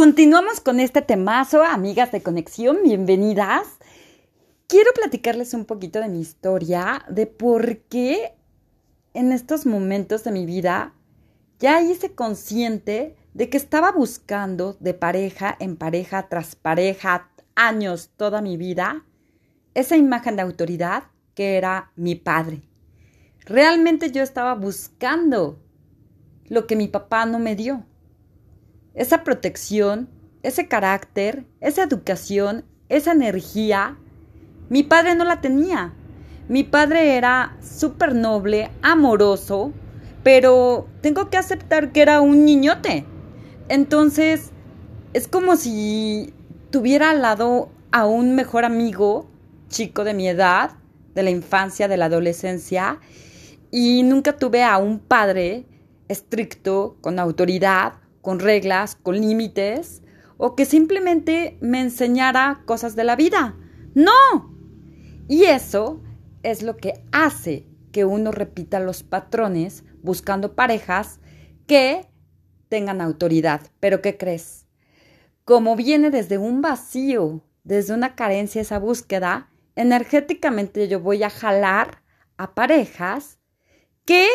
Continuamos con este temazo, amigas de conexión, bienvenidas. Quiero platicarles un poquito de mi historia, de por qué en estos momentos de mi vida ya hice consciente de que estaba buscando de pareja en pareja tras pareja, años, toda mi vida, esa imagen de autoridad que era mi padre. Realmente yo estaba buscando lo que mi papá no me dio esa protección, ese carácter, esa educación, esa energía, mi padre no la tenía. Mi padre era súper noble, amoroso, pero tengo que aceptar que era un niñote. Entonces, es como si tuviera al lado a un mejor amigo, chico de mi edad, de la infancia, de la adolescencia, y nunca tuve a un padre estricto, con autoridad, con reglas, con límites, o que simplemente me enseñara cosas de la vida. No. Y eso es lo que hace que uno repita los patrones buscando parejas que tengan autoridad. Pero ¿qué crees? Como viene desde un vacío, desde una carencia esa búsqueda, energéticamente yo voy a jalar a parejas que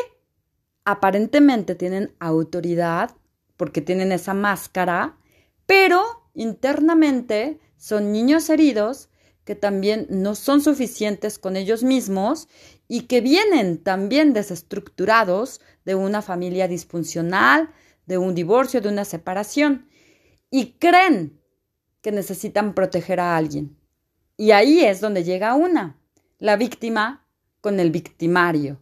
aparentemente tienen autoridad, porque tienen esa máscara, pero internamente son niños heridos que también no son suficientes con ellos mismos y que vienen también desestructurados de una familia disfuncional, de un divorcio, de una separación, y creen que necesitan proteger a alguien. Y ahí es donde llega una, la víctima con el victimario.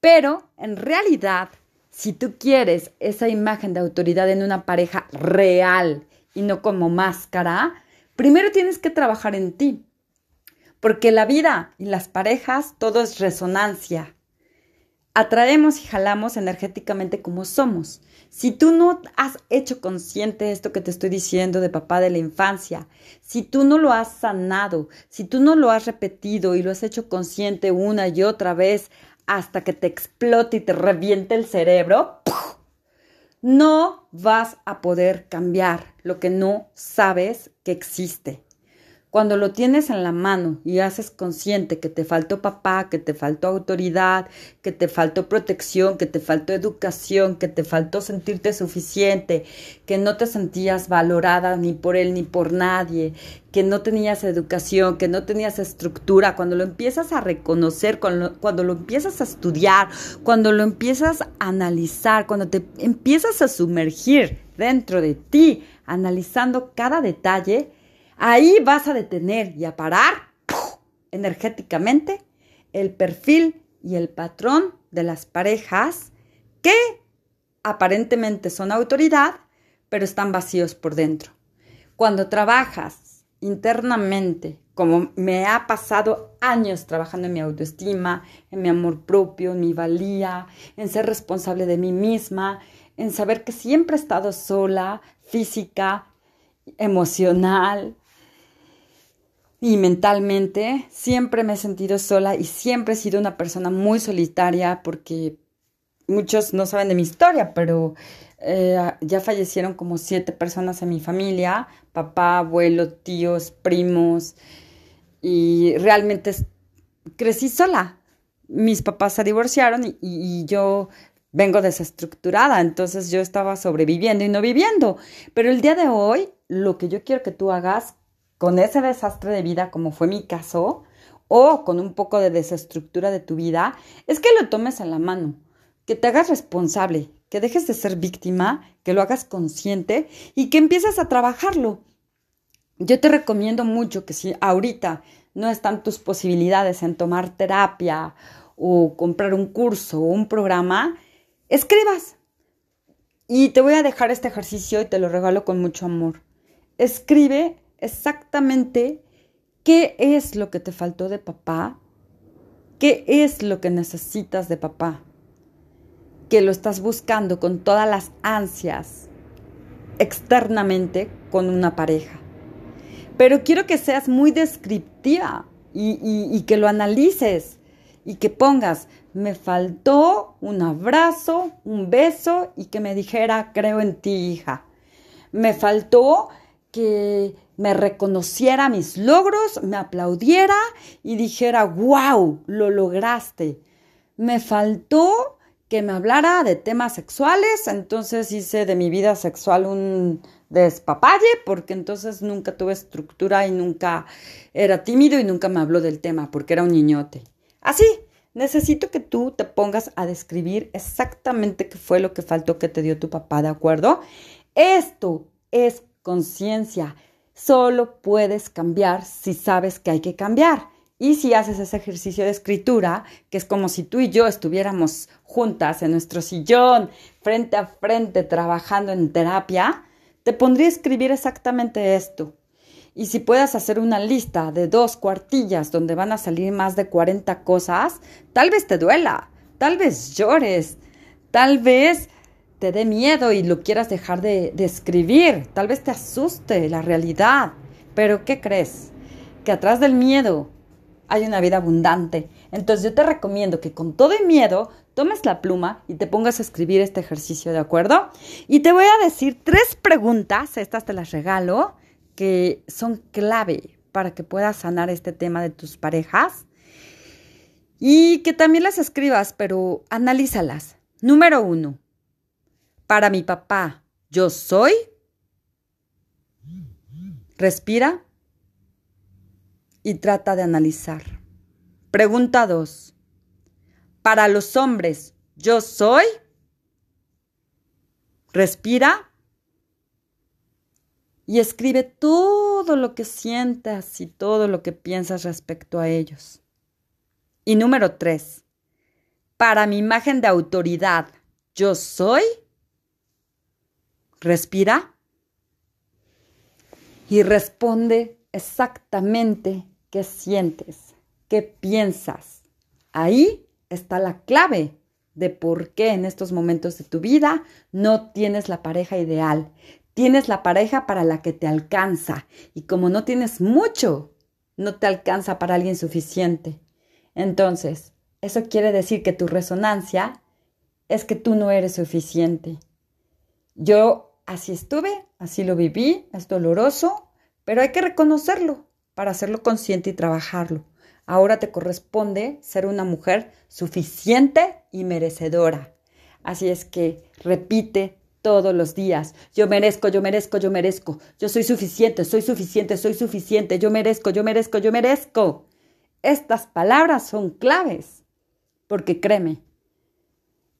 Pero en realidad si tú quieres esa imagen de autoridad en una pareja real y no como máscara, primero tienes que trabajar en ti. Porque la vida y las parejas, todo es resonancia. Atraemos y jalamos energéticamente como somos. Si tú no has hecho consciente esto que te estoy diciendo de papá de la infancia, si tú no lo has sanado, si tú no lo has repetido y lo has hecho consciente una y otra vez hasta que te explote y te reviente el cerebro, no vas a poder cambiar lo que no sabes que existe. Cuando lo tienes en la mano y haces consciente que te faltó papá, que te faltó autoridad, que te faltó protección, que te faltó educación, que te faltó sentirte suficiente, que no te sentías valorada ni por él ni por nadie, que no tenías educación, que no tenías estructura, cuando lo empiezas a reconocer, cuando, cuando lo empiezas a estudiar, cuando lo empiezas a analizar, cuando te empiezas a sumergir dentro de ti, analizando cada detalle, Ahí vas a detener y a parar energéticamente el perfil y el patrón de las parejas que aparentemente son autoridad, pero están vacíos por dentro. Cuando trabajas internamente, como me ha pasado años trabajando en mi autoestima, en mi amor propio, en mi valía, en ser responsable de mí misma, en saber que siempre he estado sola, física, emocional, y mentalmente siempre me he sentido sola y siempre he sido una persona muy solitaria porque muchos no saben de mi historia, pero eh, ya fallecieron como siete personas en mi familia, papá, abuelo, tíos, primos, y realmente crecí sola. Mis papás se divorciaron y yo vengo desestructurada, entonces yo estaba sobreviviendo y no viviendo. Pero el día de hoy, lo que yo quiero que tú hagas con ese desastre de vida, como fue mi caso, o con un poco de desestructura de tu vida, es que lo tomes a la mano, que te hagas responsable, que dejes de ser víctima, que lo hagas consciente y que empieces a trabajarlo. Yo te recomiendo mucho que si ahorita no están tus posibilidades en tomar terapia o comprar un curso o un programa, escribas. Y te voy a dejar este ejercicio y te lo regalo con mucho amor. Escribe exactamente qué es lo que te faltó de papá, qué es lo que necesitas de papá, que lo estás buscando con todas las ansias externamente con una pareja. Pero quiero que seas muy descriptiva y, y que lo analices y que pongas, me faltó un abrazo, un beso y que me dijera, creo en ti, hija Me faltó que me reconociera mis logros, me aplaudiera y dijera, wow, lo lograste. Me faltó que me hablara de temas sexuales, entonces hice de mi vida sexual un despapalle, porque entonces nunca tuve estructura y nunca era tímido y nunca me habló del tema, porque era un niñote. Así, necesito que tú te pongas a describir exactamente qué fue lo que faltó que te dio tu papá, ¿de acuerdo? Esto es conciencia. Solo puedes cambiar si sabes que hay que cambiar. Y si haces ese ejercicio de escritura, que es como si tú y yo estuviéramos juntas en nuestro sillón, frente a frente, trabajando en terapia, te pondría a escribir exactamente esto. Y si puedas hacer una lista de dos cuartillas donde van a salir más de 40 cosas, tal vez te duela, tal vez llores, tal vez te dé miedo y lo quieras dejar de, escribir, tal vez te asuste la realidad. Pero ¿qué crees? Que atrás del miedo hay una vida abundante. Entonces yo te recomiendo que con todo el miedo tomes la pluma y te pongas a escribir este ejercicio, ¿de acuerdo? Y te voy a decir tres preguntas, estas te las regalo, que son clave para que puedas sanar este tema de tus parejas y que también las escribas, pero analízalas. Número uno, para mi papá, yo soy. Respira y trata de analizar. Pregunta 2. Para los hombres, yo soy. Respira y escribe todo lo que sientas y todo lo que piensas respecto a ellos. Y número 3. Para mi imagen de autoridad, yo soy. Respira y responde exactamente qué sientes, qué piensas. Ahí está la clave de por qué en estos momentos de tu vida no tienes la pareja ideal. Tienes la pareja para la que te alcanza y como no tienes mucho, no te alcanza para alguien suficiente. Entonces, eso quiere decir que tu resonancia es que tú no eres suficiente. Yo así estuve, así lo viví, es doloroso, pero hay que reconocerlo para hacerlo consciente y trabajarlo. Ahora te corresponde ser una mujer suficiente y merecedora. Así es que repite todos los días. Yo merezco, yo merezco, yo merezco. Yo soy suficiente, soy suficiente, soy suficiente. Yo merezco, yo merezco, yo merezco. Estas palabras son claves. Porque créeme,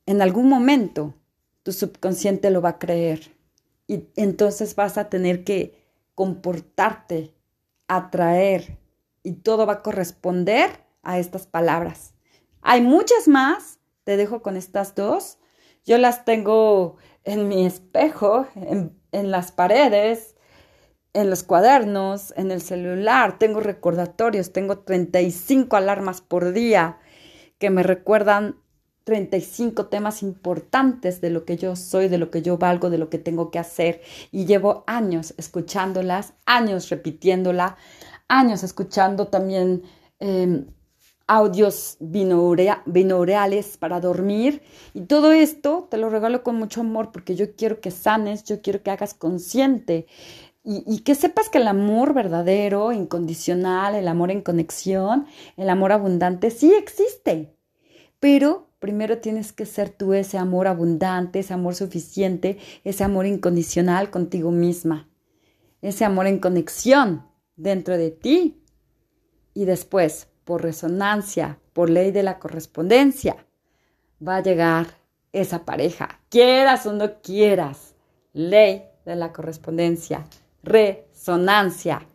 en algún momento tu subconsciente lo va a creer. Y entonces vas a tener que comportarte atraer y todo va a corresponder a estas palabras. Hay muchas más, te dejo con estas dos. Yo las tengo en mi espejo, en, en las paredes, en los cuadernos, en el celular. Tengo recordatorios, tengo 35 alarmas por día que me recuerdan 35 temas importantes de lo que yo soy, de lo que yo valgo, de lo que tengo que hacer. Y llevo años escuchándolas, años repitiéndola, años escuchando también em, audios binaureales para dormir. Y todo esto te lo regalo con mucho amor porque yo quiero que sanes, yo quiero que hagas consciente. Y, que sepas que el amor verdadero, incondicional, el amor en conexión, el amor abundante, sí existe. Pero Primero tienes que ser tú ese amor abundante, ese amor suficiente, ese amor incondicional contigo misma, ese amor en conexión dentro de ti. Y después, por resonancia, por ley de la correspondencia, va a llegar esa pareja, quieras o no quieras. Ley de la correspondencia, resonancia.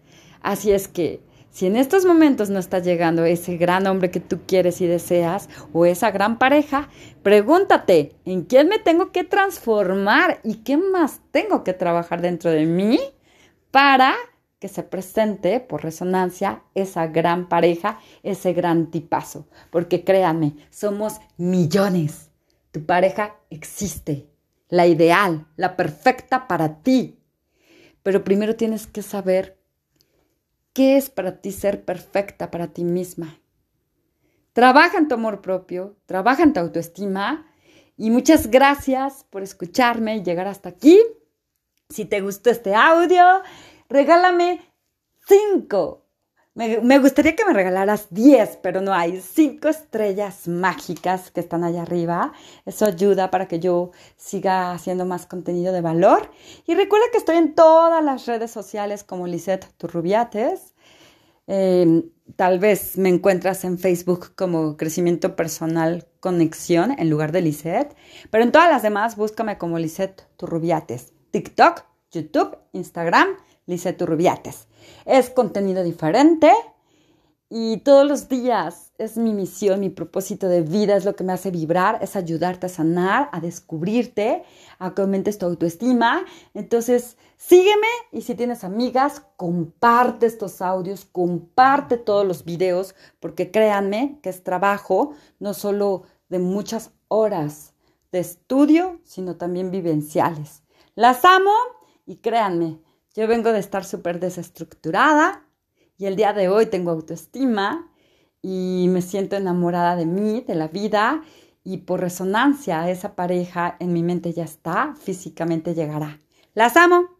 Así es que si en estos momentos no está llegando ese gran hombre que tú quieres y deseas o esa gran pareja, pregúntate, ¿en quién me tengo que transformar y qué más tengo que trabajar dentro de mí para que se presente por resonancia esa gran pareja, ese gran tipazo? Porque créanme, somos millones. Tu pareja existe, la ideal, la perfecta para ti. Pero primero tienes que saber ¿Qué es para ti ser perfecta para ti misma? Trabaja en tu amor propio, trabaja en tu autoestima y muchas gracias por escucharme y llegar hasta aquí. Si te gustó este audio, regálame 5 me, gustaría que me regalaras 10, pero no hay 5 estrellas mágicas que están allá arriba. Eso ayuda para que yo siga haciendo más contenido de valor. Y recuerda que estoy en todas las redes sociales como Lisette Turrubiates. Em, tal vez me encuentras en Facebook como Crecimiento Personal Conexión en lugar de Lisette. Pero en todas las demás búscame como Lisette Turrubiates. TikTok, YouTube, Instagram, Lisette Turrubiates. Es contenido diferente y todos los días es mi misión, mi propósito de vida, es lo que me hace vibrar, es ayudarte a sanar, a descubrirte, a que aumentes tu autoestima. Entonces, sígueme y si tienes amigas, comparte estos audios, comparte todos los videos, porque créanme que es trabajo no solo de muchas horas de estudio, sino también vivenciales. Las amo y créanme, yo vengo de estar súper desestructurada y el día de hoy tengo autoestima y me siento enamorada de mí, de la vida y por resonancia esa pareja en mi mente ya está, físicamente llegará. Las amo.